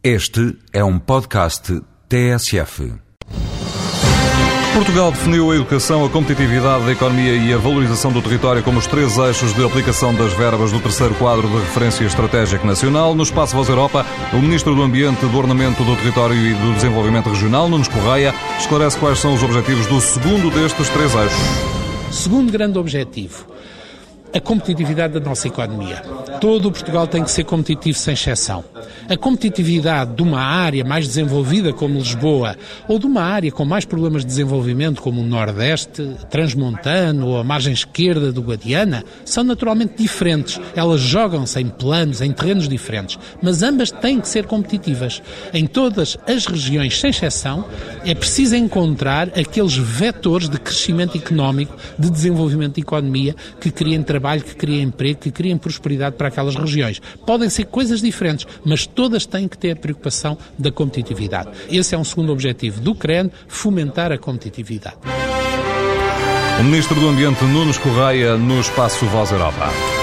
Este é um podcast TSF. Portugal definiu a educação, a competitividade da economia e a valorização do território como os três eixos de aplicação das verbas do terceiro quadro de referência estratégica nacional. No Espaço Voz Europa, o Ministro do Ambiente, do Ornamento do Território e do Desenvolvimento Regional, Nunes Correia, esclarece quais são os objetivos do segundo destes três eixos. Segundo grande objetivo, a competitividade da nossa economia. Todo o Portugal tem que ser competitivo sem exceção. A competitividade de uma área mais desenvolvida como Lisboa ou de uma área com mais problemas de desenvolvimento como o Nordeste, Transmontano ou a margem esquerda do Guadiana são naturalmente diferentes. Elas jogam-se em planos, em terrenos diferentes, mas ambas têm que ser competitivas. Em todas as regiões, sem exceção, é preciso encontrar aqueles vetores de crescimento económico, de desenvolvimento de economia que criem trabalho, que criem emprego, que criem prosperidade para aquelas regiões. Podem ser coisas diferentes, mas todas têm que ter a preocupação da competitividade. Esse é um segundo objetivo do CREN, fomentar a competitividade. O Ministro do Ambiente, Nunes Correia, no Espaço Voz Europa.